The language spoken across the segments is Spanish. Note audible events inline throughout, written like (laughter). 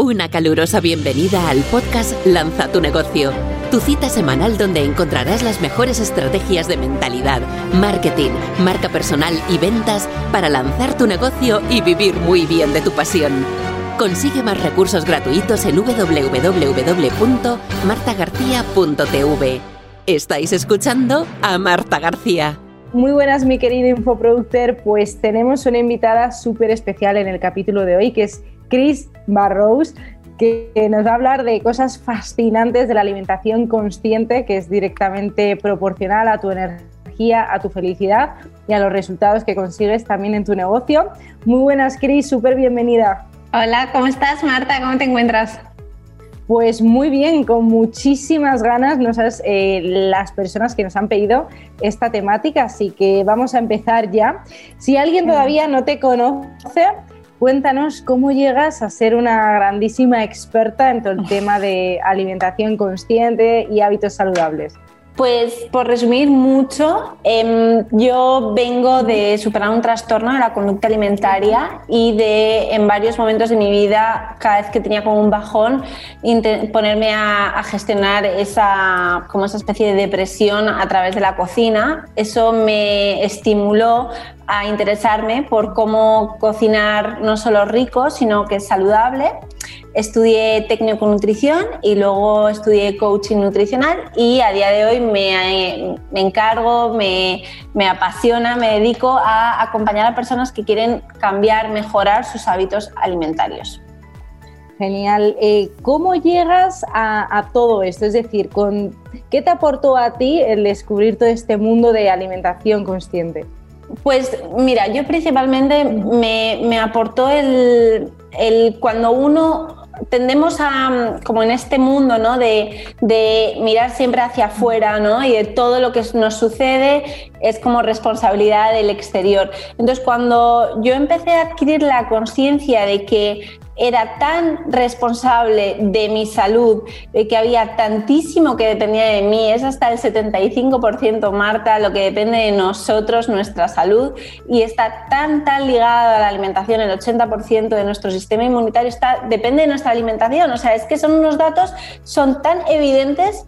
Una calurosa bienvenida al podcast Lanza tu negocio, tu cita semanal donde encontrarás las mejores estrategias de mentalidad, marketing, marca personal y ventas para lanzar tu negocio y vivir muy bien de tu pasión. Consigue más recursos gratuitos en www.martagarcía.tv. Estáis escuchando a Marta García. Muy buenas, mi querido infoproductor. Pues tenemos una invitada súper especial en el capítulo de hoy, que es Chris Barrows, que nos va a hablar de cosas fascinantes de la alimentación consciente, que es directamente proporcional a tu energía, a tu felicidad y a los resultados que consigues también en tu negocio. Muy buenas, Chris, súper bienvenida. Hola, ¿cómo estás, Marta? ¿Cómo te encuentras? Pues muy bien, con muchísimas ganas, no sabes eh, las personas que nos han pedido esta temática, así que vamos a empezar ya. Si alguien todavía no te conoce, Cuéntanos cómo llegas a ser una grandísima experta en todo el tema de alimentación consciente y hábitos saludables. Pues por resumir mucho, em, yo vengo de superar un trastorno de la conducta alimentaria y de en varios momentos de mi vida, cada vez que tenía como un bajón, ponerme a, gestionar esa, como esa especie de depresión a través de la cocina. Eso me estimuló a interesarme por cómo cocinar no solo rico, sino que es saludable Estudié técnico nutrición y luego estudié coaching nutricional y a día de hoy me, encargo, me, apasiona, me dedico a acompañar a personas que quieren cambiar, mejorar sus hábitos alimentarios. Genial. Eh, ¿Cómo llegas a, todo esto? Es decir, ¿con, ¿qué te aportó a ti el descubrir todo este mundo de alimentación consciente? Pues mira, yo principalmente me, aportó el, cuando uno tendemos a, como en este mundo, ¿no? De, mirar siempre hacia afuera, ¿no? Y de todo lo que nos sucede es como responsabilidad del exterior. Entonces, cuando yo empecé a adquirir la conciencia de que era tan responsable de mi salud, de que había tantísimo que dependía de mí, es hasta el 75% Marta lo que depende de nosotros, nuestra salud, y está tan, tan ligada a la alimentación, el 80% de nuestro sistema inmunitario está, depende de nuestra alimentación, o sea, es que son unos datos, son tan evidentes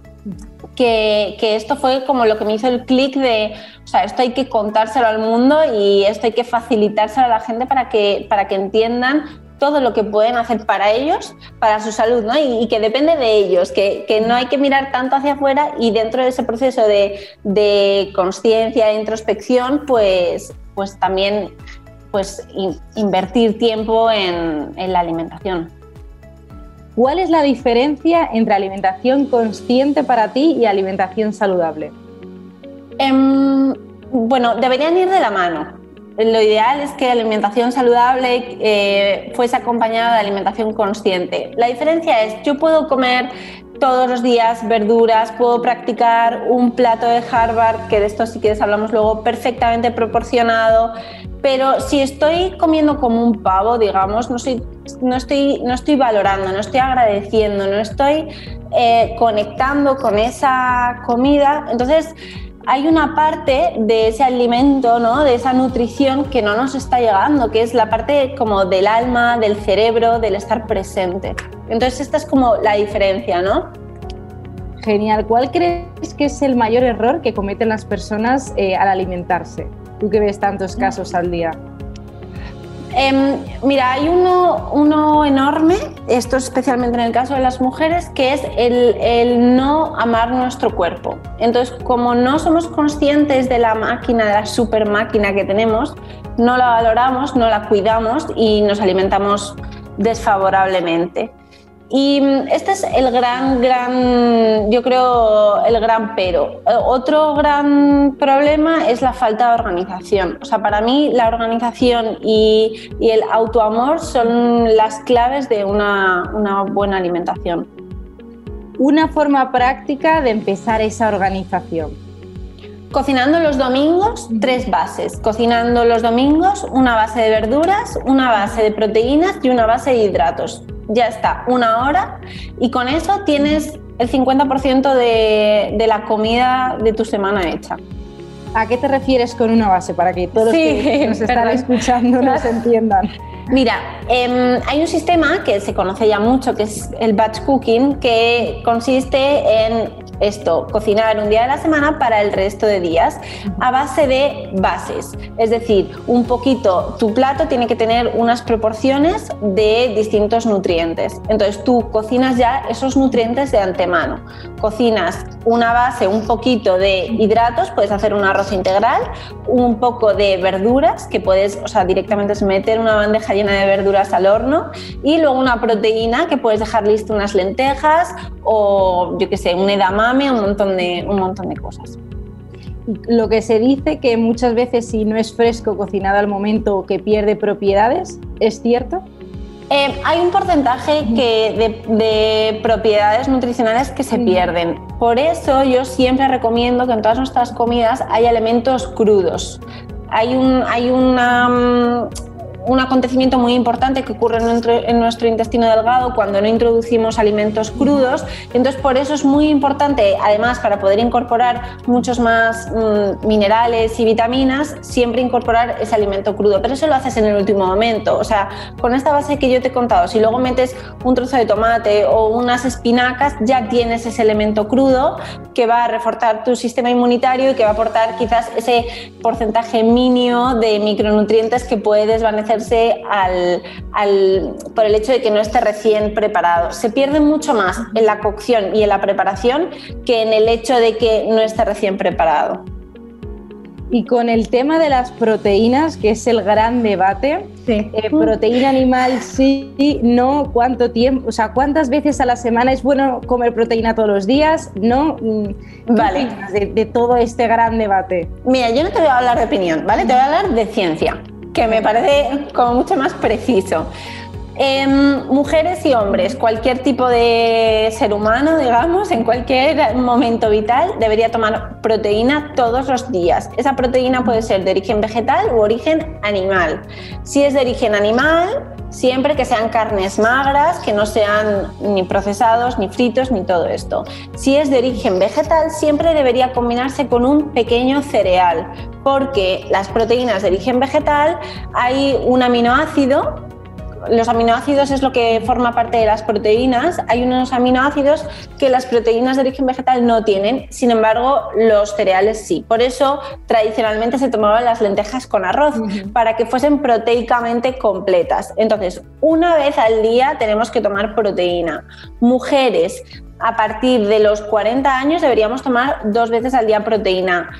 que, que, esto fue como lo que me hizo el clic de, o sea, esto hay que contárselo al mundo y esto hay que facilitárselo a la gente para que, para que entiendan todo lo que pueden hacer para ellos, para su salud, ¿no? Y, que depende de ellos, que, no hay que mirar tanto hacia afuera y dentro de ese proceso de, de conciencia, de introspección, pues, pues también pues, invertir tiempo en, la alimentación. ¿Cuál es la diferencia entre alimentación consciente para ti y alimentación saludable? Em, bueno, deberían ir de la mano lo ideal es que la alimentación saludable eh, fuese acompañada de alimentación consciente. La diferencia es, yo puedo comer todos los días verduras, puedo practicar un plato de Harvard, que de esto si quieres hablamos luego, perfectamente proporcionado, pero si estoy comiendo como un pavo, digamos, no, no, estoy, no estoy valorando, no estoy agradeciendo, no estoy eh, conectando con esa comida, entonces hay una parte de ese alimento, ¿no? de esa nutrición que no nos está llegando, que es la parte como del alma, del cerebro, del estar presente. Entonces esta es como la diferencia, ¿no? Genial. ¿Cuál crees que es el mayor error que cometen las personas eh, al alimentarse? Tú que ves tantos casos al día. Em, mira, hay uno, uno, enorme, esto especialmente en el caso de las mujeres, que es el, el, no amar nuestro cuerpo. Entonces, como no somos conscientes de la máquina, de la super máquina que tenemos, no la valoramos, no la cuidamos y nos alimentamos desfavorablemente. Y mm, este es el gran, gran, yo creo, el gran pero. Eh, otro gran problema es la falta de organización. O sea, para mí la organización y, el autoamor son las claves de una, una buena alimentación. Una forma práctica de empezar esa organización. Cocinando los domingos, tres bases. Cocinando los domingos, una base de verduras, una base de proteínas y una base de hidratos ya está, una hora y con eso tienes el 50% de, de, la comida de tu semana hecha. ¿A qué te refieres con una base? Para que todos los que nos están escuchando nos (laughs) entiendan. Mira, em, hay un sistema que se conoce ya mucho, que es el batch cooking, que consiste en esto, cocinar un día de la semana para el resto de días a base de bases. Es decir, un poquito, tu plato tiene que tener unas proporciones de distintos nutrientes. Entonces tú cocinas ya esos nutrientes de antemano. Cocinas una base, un poquito de hidratos, puedes hacer un arroz integral, un poco de verduras, que puedes, o sea, directamente meter una bandeja llena de verduras al horno y luego una proteína que puedes dejar listo unas lentejas o yo qué sé, un edamame, un montón de, un montón de cosas. Lo que se dice que muchas veces si no es fresco cocinado al momento que pierde propiedades, ¿es cierto? Eh, hay un porcentaje que de, propiedades nutricionales que se pierden. Por eso yo siempre recomiendo que en todas nuestras comidas haya elementos crudos. Hay, un, hay una mm, un acontecimiento muy importante que ocurre en nuestro, intestino delgado cuando no introducimos alimentos crudos. Entonces, por eso es muy importante, además, para poder incorporar muchos más mm, minerales y vitaminas, siempre incorporar ese alimento crudo. Pero eso lo haces en el último momento. O sea, con esta base que yo te he contado, si luego metes un trozo de tomate o unas espinacas, ya tienes ese elemento crudo que va a reforzar tu sistema inmunitario y que va a aportar quizás ese porcentaje mínimo de micronutrientes que puede desvanecer al, por el hecho de que no esté recién preparado. Se pierde mucho más en la cocción y en la preparación que en el hecho de que no esté recién preparado. Y con el tema de las proteínas, que es el gran debate, eh, proteína animal sí, no, cuánto tiempo, o sea, cuántas veces a la semana es bueno comer proteína todos los días, no. Mm, vale. De, de, todo este gran debate. Mira, yo no te voy a hablar de opinión, ¿vale? Te voy a hablar de ciencia que me parece como mucho más preciso. Em, mujeres y hombres, cualquier tipo de ser humano, (laughs) digamos, en cualquier momento vital, debería tomar proteína todos los días. Esa proteína puede ser de origen vegetal u origen animal. Si es de origen animal, siempre que sean carnes magras, que no sean ni procesados, ni fritos, ni todo esto. Si es de origen vegetal, siempre debería combinarse con un pequeño cereal, porque las proteínas de origen vegetal hay un aminoácido los aminoácidos es lo que forma parte de las proteínas. Hay unos aminoácidos que las proteínas de origen vegetal no tienen, sin embargo, los cereales sí. Por eso, tradicionalmente se tomaban las lentejas con arroz, para que fuesen proteicamente completas. Entonces, una vez al día tenemos que tomar proteína. Mujeres, a partir de los 40 años deberíamos tomar dos veces al día proteína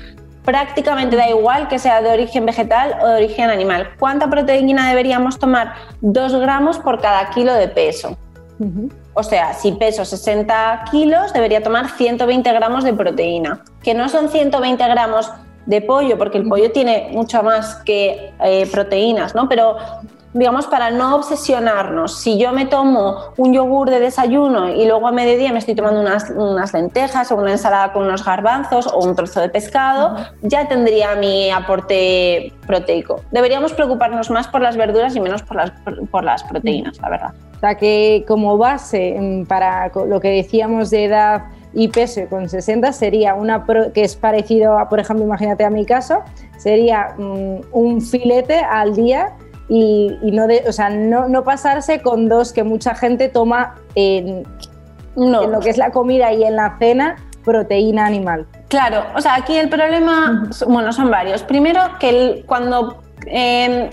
prácticamente da igual que sea de origen vegetal o de origen animal. ¿Cuánta proteína deberíamos tomar? Dos gramos por cada kilo de peso. O sea, si peso 60 kilos, debería tomar 120 gramos de proteína, que no son 120 gramos de pollo, porque el pollo tiene mucho más que eh, proteínas, ¿no? Pero digamos, para no obsesionarnos. Si yo me tomo un yogur de desayuno y luego a mediodía me estoy tomando unas, lentejas o una ensalada con unos garbanzos o un trozo de pescado, ya tendría mi aporte proteico. Deberíamos preocuparnos más por las verduras y menos por las, por las proteínas, la verdad. O sea que como base mm, para lo que decíamos de edad y peso con 60 sería una que es parecido a, por ejemplo, imagínate a mi caso, sería mm, un filete al día y, no, de, o sea, no, no, pasarse con dos que mucha gente toma en, en, lo que es la comida y en la cena, proteína animal. Claro, o sea, aquí el problema, bueno, son varios. Primero, que cuando... Em,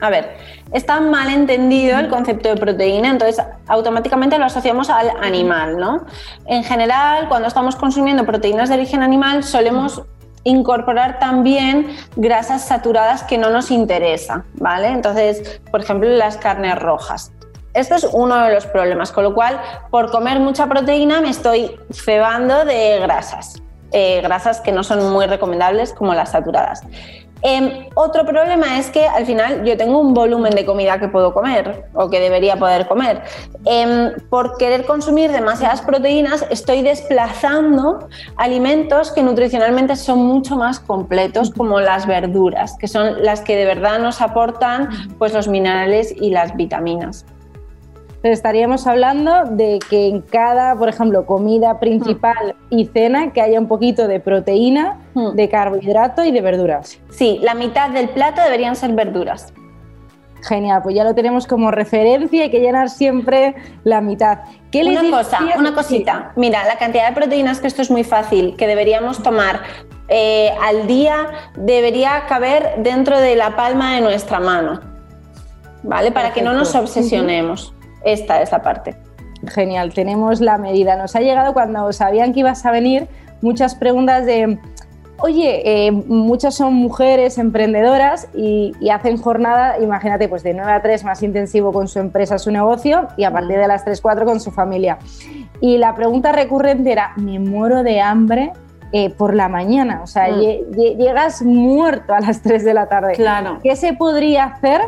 a ver, está mal entendido el concepto de proteína, entonces automáticamente lo asociamos al animal, ¿no? En general, cuando estamos consumiendo proteínas de origen animal, solemos incorporar también grasas saturadas que no nos interesa, ¿vale? Entonces, por ejemplo, las carnes rojas. Esto es uno de los problemas, con lo cual, por comer mucha proteína me estoy cebando de grasas, eh, grasas que no son muy recomendables como las saturadas. Em, otro problema es que al final yo tengo un volumen de comida que puedo comer o que debería poder comer. Em, por querer consumir demasiadas proteínas estoy desplazando alimentos que nutricionalmente son mucho más completos como las verduras, que son las que de verdad nos aportan pues, los minerales y las vitaminas estaríamos hablando de que en cada, por ejemplo, comida principal y cena, que haya un poquito de proteína, de carbohidrato y de verduras. Sí, la mitad del plato deberían ser verduras. Genial, pues ya lo tenemos como referencia, hay que llenar siempre la mitad. ¿Qué una cosa, una cosita. Mira, la cantidad de proteínas, que esto es muy fácil, que deberíamos tomar eh, al día, debería caber dentro de la palma de nuestra mano. ¿Vale? Para que no nos obsesionemos. Esta es la parte. Genial, tenemos la medida. Nos ha llegado cuando sabían que ibas a venir muchas preguntas de Oye, eh, muchas son mujeres emprendedoras y, hacen jornada, imagínate, pues de 9 a 3 más intensivo con su empresa, su negocio y a partir de las 3, 4 con su familia. Y la pregunta recurrente era, me muero de hambre eh, por la mañana, o sea, mm. llegas muerto a las 3 de la tarde. Claro. ¿Qué se podría hacer?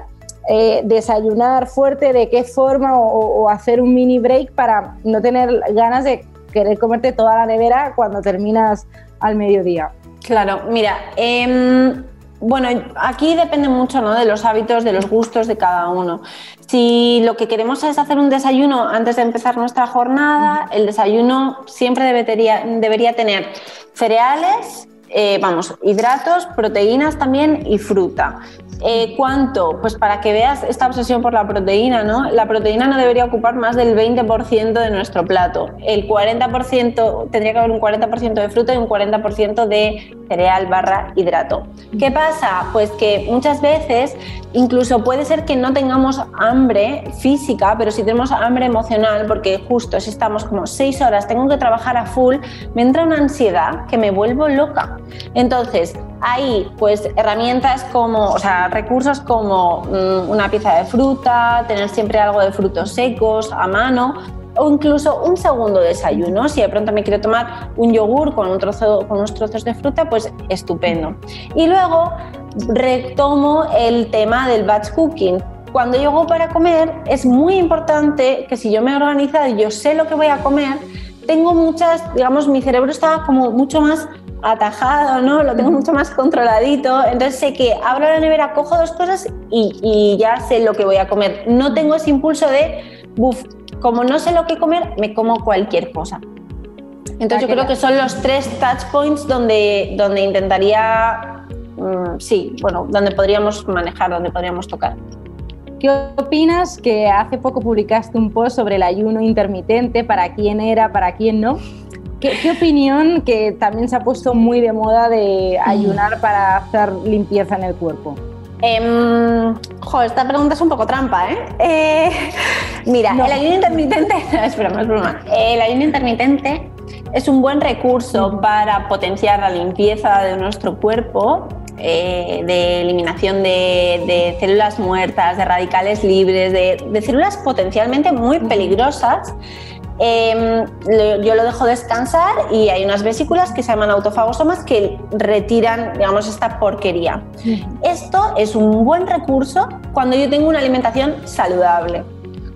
Eh, desayunar fuerte, de qué forma o hacer un mini break para no tener ganas de querer comerte toda la nevera cuando terminas al mediodía. Claro, mira, em, bueno, aquí depende mucho ¿no? de los hábitos, de los gustos de cada uno. Si lo que queremos es hacer un desayuno antes de empezar nuestra jornada, el desayuno siempre debería, debería tener cereales, eh, vamos, hidratos, proteínas también y fruta. Eh, ¿Cuánto? Pues para que veas esta obsesión por la proteína, ¿no? La proteína no debería ocupar más del 20% de nuestro plato. El 40%, tendría que haber un 40% de fruta y un 40% de cereal barra hidrato. ¿Qué pasa? Pues que muchas veces incluso puede ser que no tengamos hambre física, pero si tenemos hambre emocional, porque justo si estamos como seis horas, tengo que trabajar a full, me entra una ansiedad que me vuelvo loca. Entonces, hay pues herramientas como, o sea, recursos como mm, una pieza de fruta, tener siempre algo de frutos secos a mano o incluso un segundo desayuno. Si de pronto me quiero tomar un yogur con, unos trozos de fruta, pues estupendo. Y luego retomo el tema del batch cooking. Cuando llego para comer es muy importante que si yo me he organizado y yo sé lo que voy a comer, tengo muchas, digamos, mi cerebro está como mucho más atajado, ¿no? Lo tengo mucho más controladito. Entonces sé que abro la nevera, cojo dos cosas y, ya sé lo que voy a comer. No tengo ese impulso de, buf, como no sé lo que comer, me como cualquier cosa. Entonces yo creo que son los tres touch points donde, donde intentaría, mm, sí, bueno, donde podríamos manejar, donde podríamos tocar. ¿Qué opinas que hace poco publicaste un post sobre el ayuno intermitente, para quién era, para quién no? ¿Qué, opinión que también se ha puesto muy de moda de ayunar para hacer limpieza en el cuerpo? Eh, esta pregunta es un poco trampa, ¿eh? eh (laughs) mira, el ayuno intermitente, espera, (laughs) no es broma. El ayuno intermitente es un buen recurso para potenciar la limpieza de nuestro cuerpo, eh, de eliminación de, células muertas, de radicales libres, de, de células potencialmente muy peligrosas Em, yo lo dejo descansar y hay unas vesículas que se llaman autofagosomas que retiran, digamos, esta porquería. Esto es un buen recurso cuando yo tengo una alimentación saludable.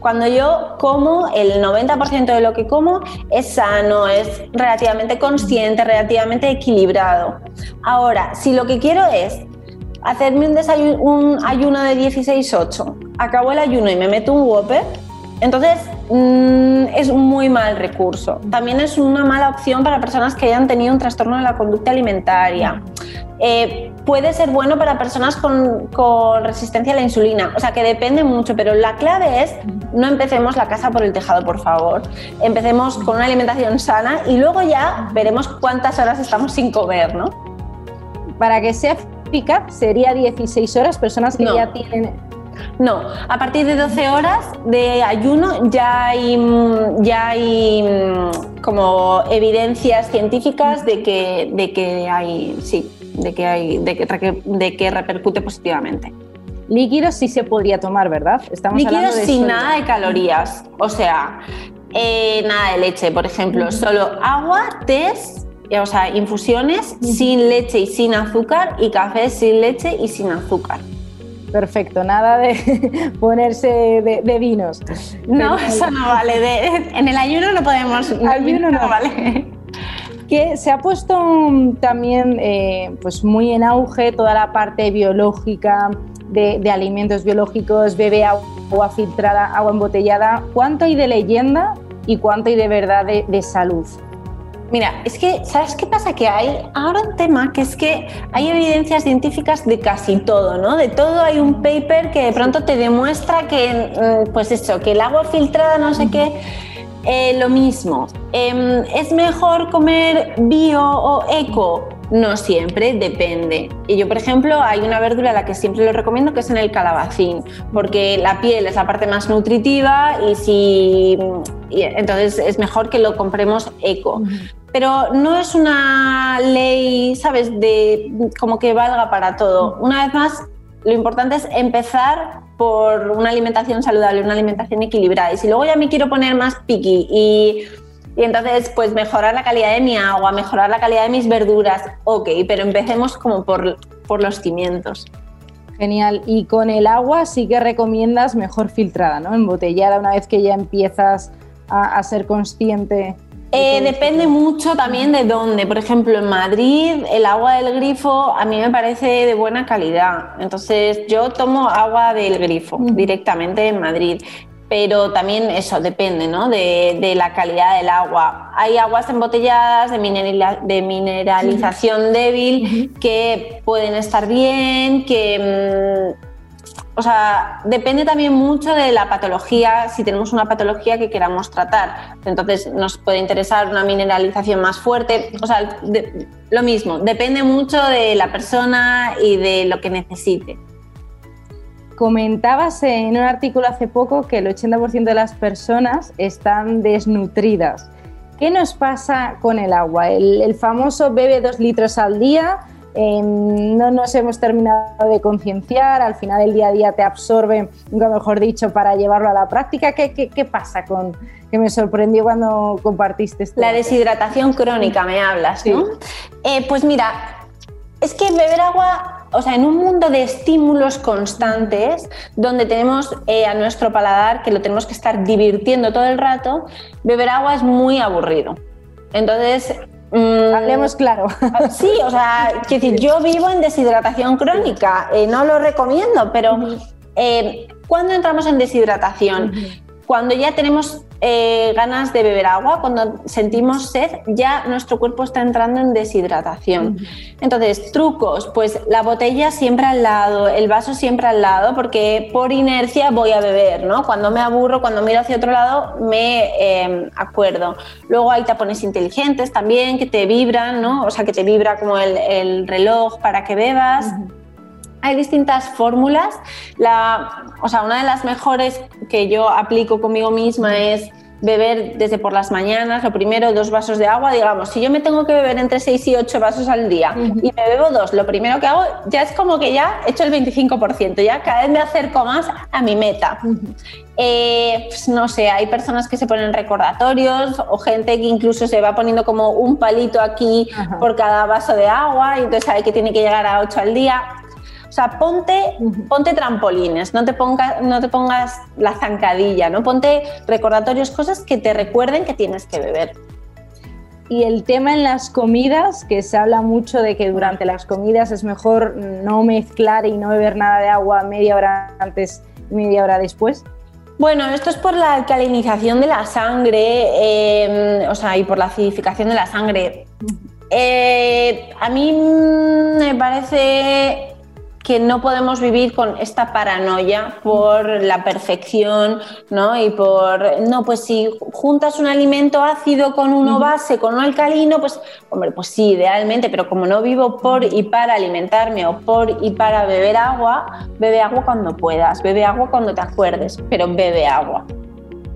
Cuando yo como, el 90% de lo que como es sano, es relativamente consciente, relativamente equilibrado. Ahora, si lo que quiero es hacerme un, un ayuno de 16-8, acabo el ayuno y me meto un Whopper, entonces, mm, es un muy mal recurso. También es una mala opción para personas que hayan tenido un trastorno de la conducta alimentaria. Eh, puede ser bueno para personas con, resistencia a la insulina, o sea que depende mucho, pero la clave es no empecemos la casa por el tejado, por favor. Empecemos con una alimentación sana y luego ya veremos cuántas horas estamos sin comer, ¿no? Para que sea eficaz sería 16 horas, personas que ya tienen no, a partir de 12 horas de ayuno ya hay, ya hay mm, como evidencias científicas de que, de que hay, sí, de que, hay, de que, de que repercute positivamente. Líquidos sí se podría tomar, ¿verdad? Estamos Líquidos sin nada de calorías, o sea, eh, nada de leche, por ejemplo, solo agua, té, o sea, infusiones sin leche y sin azúcar y café sin leche y sin azúcar. Perfecto, nada de (laughs) ponerse de, vinos. No, eso no vale. en el ayuno no podemos. Ayuno no, vale. Que se ha puesto también eh, pues muy en auge toda la parte biológica de, alimentos biológicos, bebe agua filtrada, agua embotellada. ¿Cuánto hay de leyenda y cuánto hay de verdad de, salud? Mira, es que, ¿sabes qué pasa? Que hay ahora un tema que es que hay evidencias científicas de casi todo, ¿no? De todo hay un paper que de pronto te demuestra que, mm, pues eso, que el agua filtrada, no sé qué, eh, lo mismo. Em, ¿Es mejor comer bio o eco? No siempre, depende. Y yo, por ejemplo, hay una verdura a la que siempre lo recomiendo que es en el calabacín, porque la piel es la parte más nutritiva y si entonces es mejor que lo compremos eco. Pero no es una ley, ¿sabes?, de como que valga para todo. Una vez más, lo importante es empezar por una alimentación saludable, una alimentación equilibrada. Y si luego ya me quiero poner más piqui y y entonces, pues mejorar la calidad de mi agua, mejorar la calidad de mis verduras, ok, pero empecemos como por, por los cimientos. Genial. Y con el agua sí que recomiendas mejor filtrada, ¿no? Embotellada una vez que ya empiezas a, ser consciente. Eh, depende mucho también de dónde. Por ejemplo, en Madrid el agua del grifo a mí me parece de buena calidad. Entonces yo tomo agua del grifo directamente en Madrid pero también eso depende ¿no? de, la calidad del agua. Hay aguas embotelladas de, mineralización débil que pueden estar bien, que... Mm, o sea, depende también mucho de la patología, si tenemos una patología que queramos tratar. Entonces nos puede interesar una mineralización más fuerte. O sea, lo mismo, depende mucho de la persona y de lo que necesite. Comentabas en un artículo hace poco que el 80% de las personas están desnutridas. ¿Qué nos pasa con el agua? El, famoso bebe dos litros al día, em, no nos hemos terminado de concienciar, al final el día a día te absorbe, mejor dicho, para llevarlo a la práctica. ¿Qué, pasa con, que me sorprendió cuando compartiste esto? La deshidratación crónica, me hablas, ¿no? Eh, pues mira, es que beber agua o sea, en un mundo de estímulos constantes, donde tenemos eh, a nuestro paladar que lo tenemos que estar divirtiendo todo el rato, beber agua es muy aburrido. Entonces, mm, Hablemos claro. (laughs) Sí, o sea, decir, yo vivo en deshidratación crónica, eh, no lo recomiendo, pero eh, ¿cuándo entramos en deshidratación? Cuando ya tenemos eh, ganas de beber agua, cuando sentimos sed, ya nuestro cuerpo está entrando en deshidratación. Entonces, trucos, pues la botella siempre al lado, el vaso siempre al lado, porque por inercia voy a beber, ¿no? Cuando me aburro, cuando miro hacia otro lado, me em, acuerdo. Luego hay tapones inteligentes también que te vibran, ¿no? O sea, que te vibra como el, reloj para que bebas. Hay distintas fórmulas. La, o sea, una de las mejores que yo aplico conmigo misma es beber desde por las mañanas, lo primero dos vasos de agua, digamos, si yo me tengo que beber entre 6 y 8 vasos al día y me bebo dos, lo primero que hago ya es como que ya he hecho el 25%, ya cada vez me acerco más a mi meta. Eh, pues no sé, hay personas que se ponen recordatorios o gente que incluso se va poniendo como un palito aquí por cada vaso de agua y entonces sabe que tiene que llegar a 8 al día. O sea, ponte, ponte trampolines, no te, pongas, no te pongas la zancadilla, ¿no? Ponte recordatorios, cosas que te recuerden que tienes que beber. Y el tema en las comidas, que se habla mucho de que durante las comidas es mejor no mezclar y no beber nada de agua media hora antes y media hora después. Bueno, esto es por la alcalinización de la sangre, em, o sea, y por la acidificación de la sangre. Eh, a mí me parece que no podemos vivir con esta paranoia por la perfección, ¿no? Y por, no, pues si juntas un alimento ácido con uno base, con un alcalino, pues, hombre, pues sí, idealmente, pero como no vivo por y para alimentarme o por y para beber agua, bebe agua cuando puedas, bebe agua cuando te acuerdes, pero bebe agua.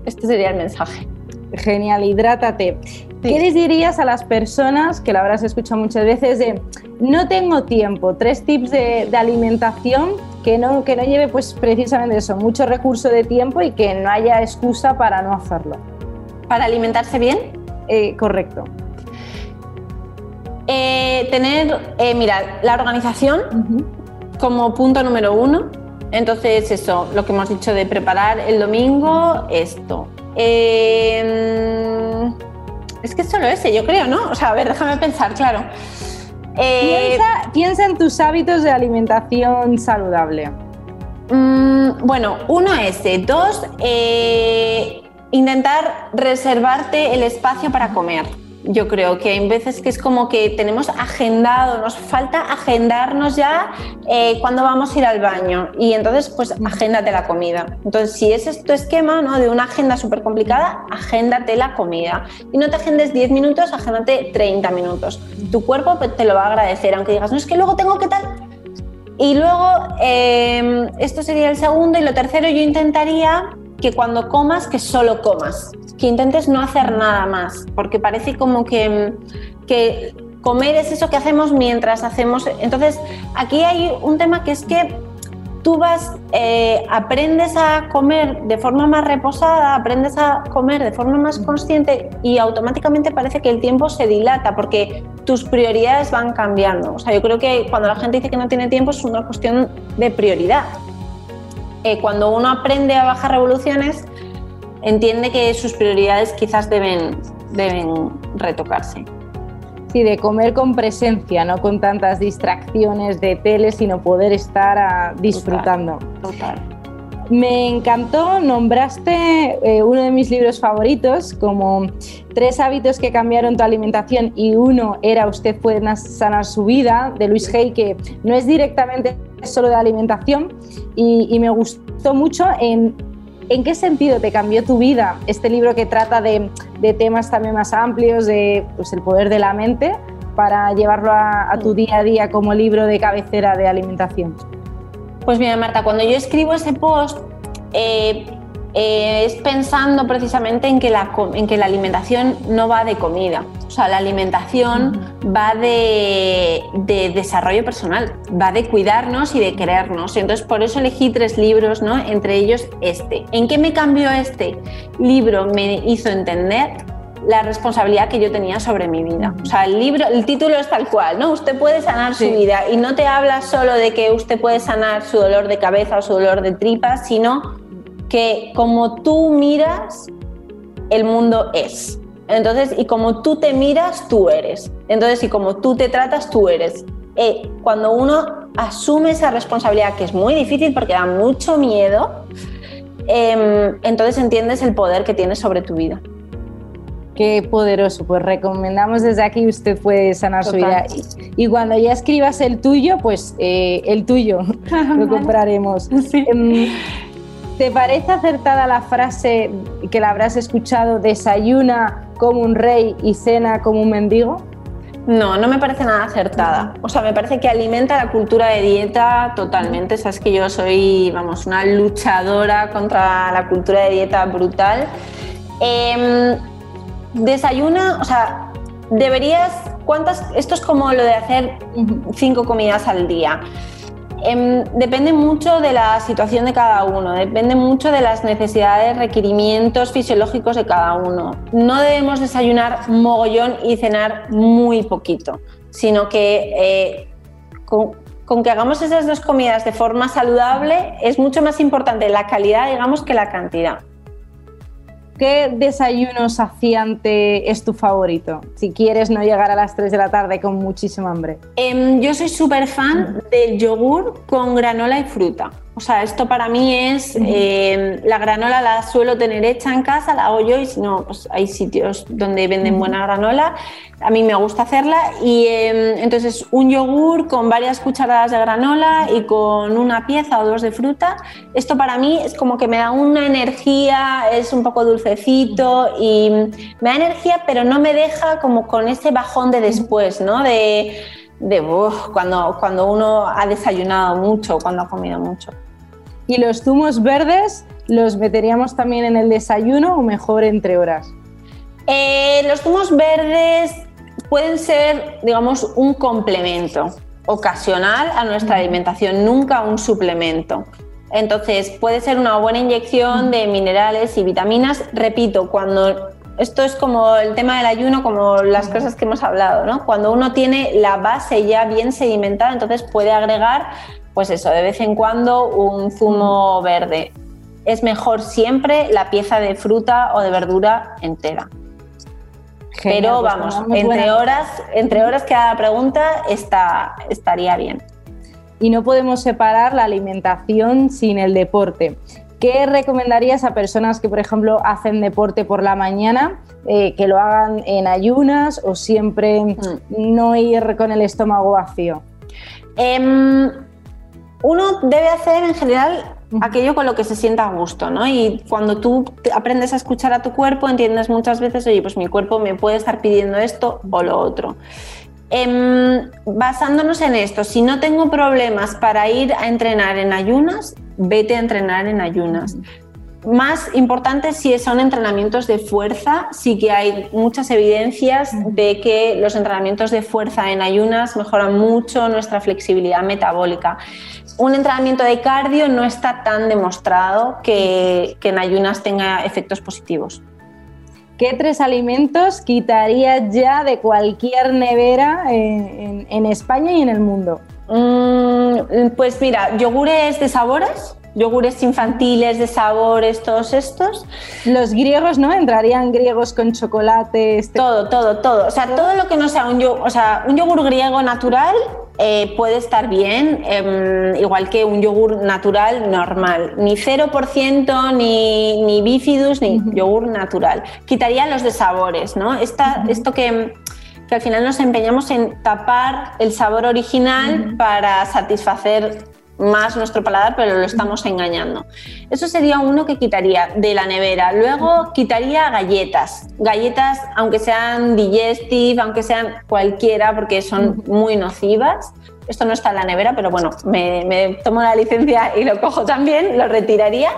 Este sería el mensaje. Genial, hidrátate. ¿Qué les dirías a las personas, que la habrás escuchado muchas veces, de no tengo tiempo, tres tips de, alimentación que no, que no lleve pues precisamente eso, mucho recurso de tiempo y que no haya excusa para no hacerlo? ¿Para alimentarse bien? Eh, correcto. Eh, tener, eh, mira, la organización como punto número uno. Entonces, eso, lo que hemos dicho de preparar el domingo, esto. Em, es que es solo ese, yo creo, ¿no? O sea, a ver, déjame pensar, claro. Eh, piensa, en tus hábitos de alimentación saludable. Mm, bueno, uno ese. Dos, eh, intentar reservarte el espacio para comer. Yo creo que hay veces que es como que tenemos agendado, nos falta agendarnos ya eh, cuando vamos a ir al baño y entonces pues agéndate la comida. Entonces si ese es tu esquema ¿no? de una agenda súper complicada, agéndate la comida y no te agendes 10 minutos, agéndate 30 minutos. Tu cuerpo te lo va a agradecer, aunque digas, no es que luego tengo que tal... Y luego, em, esto sería el segundo y lo tercero, yo intentaría que cuando comas, que solo comas que intentes no hacer nada más, porque parece como que, que comer es eso que hacemos mientras hacemos. Entonces, aquí hay un tema que es que tú vas, eh, aprendes a comer de forma más reposada, aprendes a comer de forma más consciente y automáticamente parece que el tiempo se dilata porque tus prioridades van cambiando. O sea, yo creo que cuando la gente dice que no tiene tiempo es una cuestión de prioridad. Eh, cuando uno aprende a bajar revoluciones, entiende que sus prioridades quizás deben, deben retocarse. Sí, de comer con presencia, no con tantas distracciones de tele, sino poder estar ah, disfrutando. Total. Me encantó, nombraste eh, uno de mis libros favoritos como Tres hábitos que cambiaron tu alimentación y uno era Usted puede sanar su vida, de Luis Hay, que no es directamente solo de alimentación y, y me gustó mucho en ¿En qué sentido te cambió tu vida este libro que trata de, temas también más amplios, de pues, el poder de la mente, para llevarlo a, tu día a día como libro de cabecera de alimentación? Pues mira, Marta, cuando yo escribo ese post, eh, eh, es pensando precisamente en que, la, en que la alimentación no va de comida. O sea, la alimentación va de, desarrollo personal, va de cuidarnos y de querernos. Entonces, por eso elegí tres libros, ¿no? Entre ellos este. ¿En qué me cambió este libro? Me hizo entender la responsabilidad que yo tenía sobre mi vida. O sea, el libro, el título es tal cual, ¿no? Usted puede sanar su vida y no te habla solo de que usted puede sanar su dolor de cabeza o su dolor de tripas, sino que como tú miras, el mundo es. Entonces, y como tú te miras, tú eres. Entonces, y como tú te tratas, tú eres. Eh, cuando uno asume esa responsabilidad, que es muy difícil porque da mucho miedo, em, entonces entiendes el poder que tienes sobre tu vida. Qué poderoso, pues recomendamos desde aquí, usted puede sanar su vida. Y, cuando ya escribas el tuyo, pues eh, el tuyo (laughs) lo compraremos. Em, ¿Te parece acertada la frase que la habrás escuchado, desayuna como un rey y cena como un mendigo? No, no me parece nada acertada. O sea, me parece que alimenta la cultura de dieta totalmente. Sabes que yo soy, vamos, una luchadora contra la cultura de dieta brutal. Em, desayuna, o sea, deberías, ¿cuántas? Esto es como lo de hacer cinco comidas al día. Em, depende mucho de la situación de cada uno, depende mucho de las necesidades, requerimientos fisiológicos de cada uno. No debemos desayunar mogollón y cenar muy poquito, sino que eh, con, que hagamos esas dos comidas de forma saludable es mucho más importante la calidad, digamos, que la cantidad. ¿Qué desayuno saciante es tu favorito? Si quieres no llegar a las 3 de la tarde con muchísima hambre. Em, yo soy súper fan del yogur con granola y fruta. O sea, esto para mí es, eh, la granola la suelo tener hecha en casa, la hago yo y si no, pues hay sitios donde venden buena granola. A mí me gusta hacerla y em, entonces un yogur con varias cucharadas de granola y con una pieza o dos de fruta. Esto para mí es como que me da una energía, es un poco dulcecito y me da energía, pero no me deja como con ese bajón de después, ¿no? De, de cuando, cuando uno ha desayunado mucho, cuando ha comido mucho. ¿Y los zumos verdes los meteríamos también en el desayuno o mejor entre horas? Eh, los zumos verdes pueden ser, digamos, un complemento ocasional a nuestra alimentación, nunca un suplemento. Entonces, puede ser una buena inyección de minerales y vitaminas. Repito, cuando esto es como el tema del ayuno, como las cosas que hemos hablado, ¿no? Cuando uno tiene la base ya bien sedimentada, entonces puede agregar pues eso, de vez en cuando un zumo verde. Es mejor siempre la pieza de fruta o de verdura entera. Pero pues vamos, entre horas, entre horas que haga la pregunta está, estaría bien. Y no podemos separar la alimentación sin el deporte. ¿Qué recomendarías a personas que, por ejemplo, hacen deporte por la mañana, eh, que lo hagan en ayunas o siempre mm. no ir con el estómago vacío? Em, uno debe hacer en general aquello con lo que se sienta a gusto, ¿no? Y cuando tú aprendes a escuchar a tu cuerpo, entiendes muchas veces, oye, pues mi cuerpo me puede estar pidiendo esto o lo otro. Em, basándonos en esto, si no tengo problemas para ir a entrenar en ayunas, vete a entrenar en ayunas. Más importante si son entrenamientos de fuerza, sí que hay muchas evidencias de que los entrenamientos de fuerza en ayunas mejoran mucho nuestra flexibilidad metabólica. Un entrenamiento de cardio no está tan demostrado que, en ayunas tenga efectos positivos. ¿Qué tres alimentos quitarías ya de cualquier nevera en, España y en el mundo? Mm, pues mira, yogures de sabores, yogures infantiles de sabores, todos estos. Los griegos, ¿no? Entrarían griegos con chocolate. Este todo, todo, todo. O sea, todo lo que no sea un yogur, o sea, un yogur griego natural eh, puede estar bien, em, igual que un yogur natural normal. Ni 0%, ni, ni bifidus, ni yogur natural. Quitaría los de sabores, ¿no? Esto que que al final nos empeñamos en tapar el sabor original para satisfacer más nuestro paladar, pero lo estamos engañando. Eso sería uno que quitaría de la nevera. Luego quitaría galletas. Galletas, aunque sean digestive, aunque sean cualquiera, porque son muy nocivas. Esto no está en la nevera, pero bueno, me, tomo la licencia y lo cojo también, lo retiraría.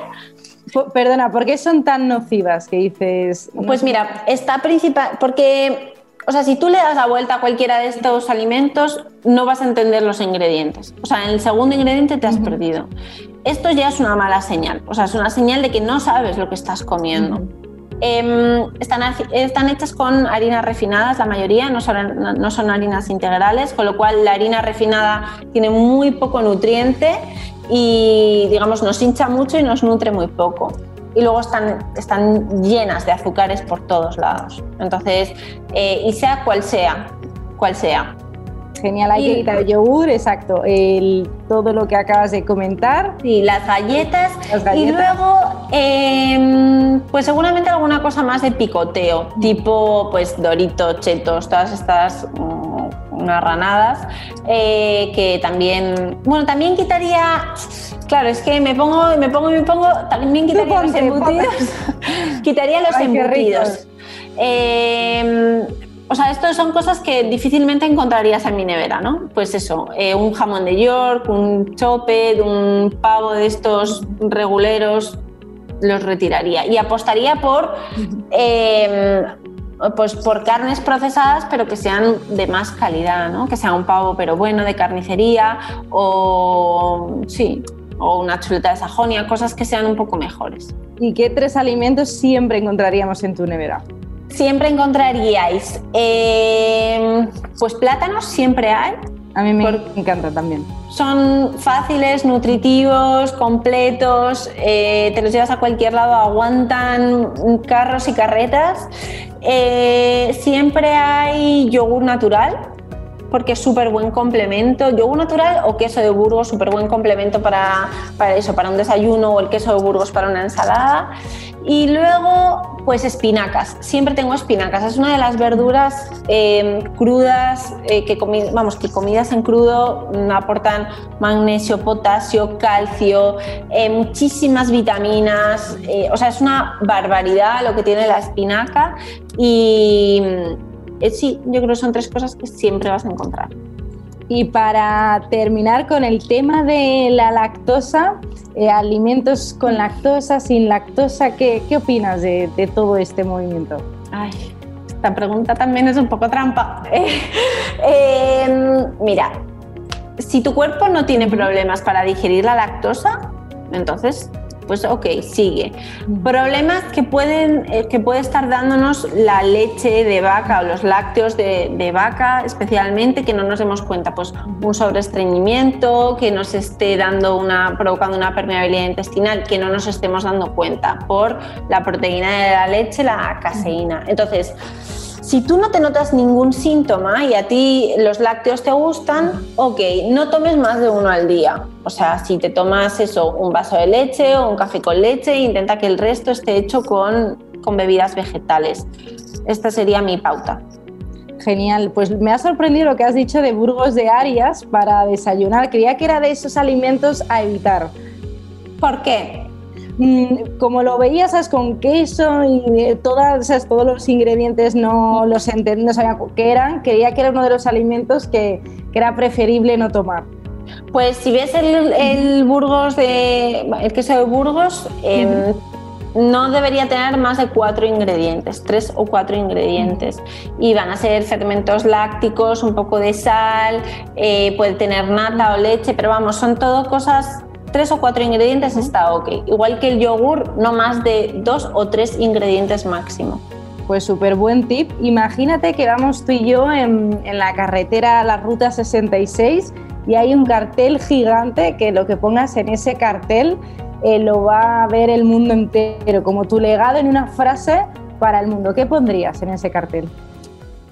Perdona, ¿por qué son tan nocivas que dices? Pues mira, está principal, porque o sea, si tú le das la vuelta a cualquiera de estos alimentos, no vas a entender los ingredientes. O sea, en el segundo ingrediente te has perdido. Esto ya es una mala señal. O sea, es una señal de que no sabes lo que estás comiendo. Em, están, están, hechas con harinas refinadas, la mayoría, no son, no son harinas integrales, con lo cual la harina refinada tiene muy poco nutriente y, digamos, nos hincha mucho y nos nutre muy poco y luego están, están llenas de azúcares por todos lados. Entonces, eh, y sea cual sea, cual sea. Genial, hay que quitar el yogur, exacto, el, todo lo que acabas de comentar. Y las galletas. Y luego, em, pues seguramente alguna cosa más de picoteo, tipo pues Doritos, Chetos, todas estas mm, ranadas, eh, que también, bueno, también quitaría Claro, es que me pongo, me pongo, me pongo, también quitaría los embutidos. (laughs) quitaría los embutidos. Em, o sea, esto son cosas que difícilmente encontrarías en mi nevera, ¿no? Pues eso, eh, un jamón de York, un chope, un pavo de estos reguleros, los retiraría. Y apostaría por, em, pues por carnes procesadas, pero que sean de más calidad, ¿no? Que sea un pavo, pero bueno, de carnicería, o sí, o una chuleta de Sajonia, cosas que sean un poco mejores. ¿Y qué tres alimentos siempre encontraríamos en tu nevera? Siempre encontraríais, eh, pues plátanos siempre hay. A mí me encanta también. Son fáciles, nutritivos, completos, eh, te los llevas a cualquier lado, aguantan carros y carretas. Eh, siempre hay yogur natural, porque es súper buen complemento. Yogur natural o queso de Burgos, súper buen complemento para, para, eso, para un desayuno o el queso de Burgos para una ensalada. Y luego, pues espinacas. Siempre tengo espinacas. Es una de las verduras eh, crudas eh, que, vamos, que comidas en crudo aportan magnesio, potasio, calcio, eh, muchísimas vitaminas. o sea, es una barbaridad lo que tiene la espinaca. Y sí, yo creo que son tres cosas que siempre vas a encontrar. Y para terminar con el tema de la lactosa, eh, alimentos con lactosa, sin lactosa, ¿qué, qué opinas de, todo este movimiento? Ay, esta pregunta también es un poco trampa. (laughs) Em, mira, si tu cuerpo no tiene problemas para digerir la lactosa, entonces pues ok, sigue. Problemas que pueden eh, que puede estar dándonos la leche de vaca o los lácteos de, vaca, especialmente que no nos demos cuenta, pues un sobreestreñimiento, que nos esté dando una provocando una permeabilidad intestinal, que no nos estemos dando cuenta por la proteína de la leche, la caseína. Entonces, Si tú no te notas ningún síntoma y a ti los lácteos te gustan, ok, no tomes más de uno al día. O sea, si te tomas eso, un vaso de leche o un café con leche, intenta que el resto esté hecho con, con bebidas vegetales. Esta sería mi pauta. Genial, pues me ha sorprendido lo que has dicho de Burgos de Arias para desayunar. Creía que era de esos alimentos a evitar. ¿Por qué? Mm, como lo veías con queso y todas, todos los ingredientes no los no sabía qué eran, creía que era uno de los alimentos que, era preferible no tomar. Pues si ves el, Burgos de el queso de Burgos, em, no debería tener más de cuatro ingredientes, tres o cuatro ingredientes. Y van a ser fermentos lácticos, un poco de sal, eh, puede tener nata o leche, pero vamos, son todo cosas tres o cuatro ingredientes está ok. Igual que el yogur, no más de dos o tres ingredientes máximo. Pues súper buen tip. Imagínate que vamos tú y yo en, la carretera, la ruta 66, y hay un cartel gigante que lo que pongas en ese cartel eh, lo va a ver el mundo entero, como tu legado en una frase para el mundo. ¿Qué pondrías en ese cartel?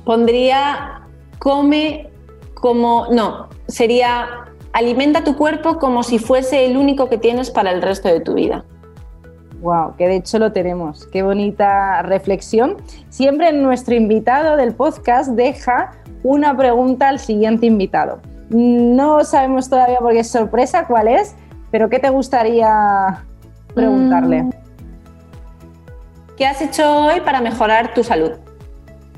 Pondría come como, no, sería alimenta tu cuerpo como si fuese el único que tienes para el resto de tu vida. Wow, que de hecho lo tenemos. Qué bonita reflexión. Siempre nuestro invitado del podcast deja una pregunta al siguiente invitado. No sabemos todavía porque es sorpresa cuál es, pero ¿qué te gustaría preguntarle? Mm. ¿Qué has hecho hoy para mejorar tu salud?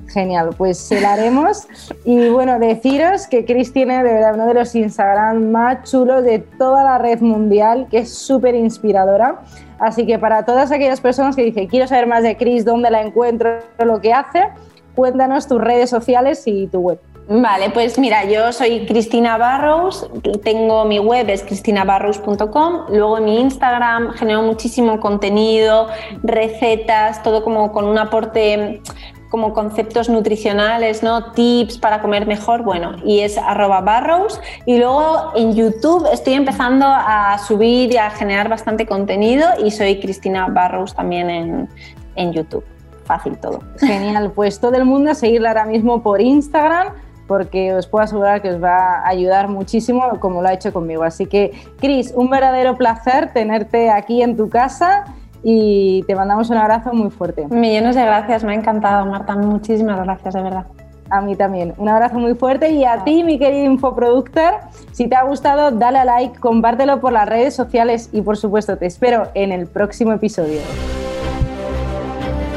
Genial, pues se la haremos. y bueno, deciros que Chris tiene de verdad uno de los Instagram más chulos de toda la red mundial, que es súper inspiradora. Así que para todas aquellas personas que dicen, quiero saber más de Chris, dónde la encuentro, lo que hace, cuéntanos tus redes sociales y tu web. Vale, pues mira, yo soy Cristina Barrows, tengo mi web es cristinabarrows.com, luego mi Instagram genero muchísimo contenido, recetas, todo como con un aporte como conceptos nutricionales, ¿no? Tips para comer mejor, bueno, y es arroba barrows. Y luego en YouTube estoy empezando a subir y a generar bastante contenido y soy Cristina Barrows también en, en YouTube. Fácil todo. Genial, pues todo el mundo a seguirla ahora mismo por Instagram porque os puedo asegurar que os va a ayudar muchísimo como lo ha hecho conmigo. Así que, Cris, un verdadero placer tenerte aquí en tu casa y te mandamos un abrazo muy fuerte. Millones de gracias, me ha encantado, Marta. Muchísimas gracias, de verdad. A mí también. Un abrazo muy fuerte y a ti, mi querido infoproductor, si te ha gustado, dale a like, compártelo por las redes sociales y por supuesto te espero en el próximo episodio.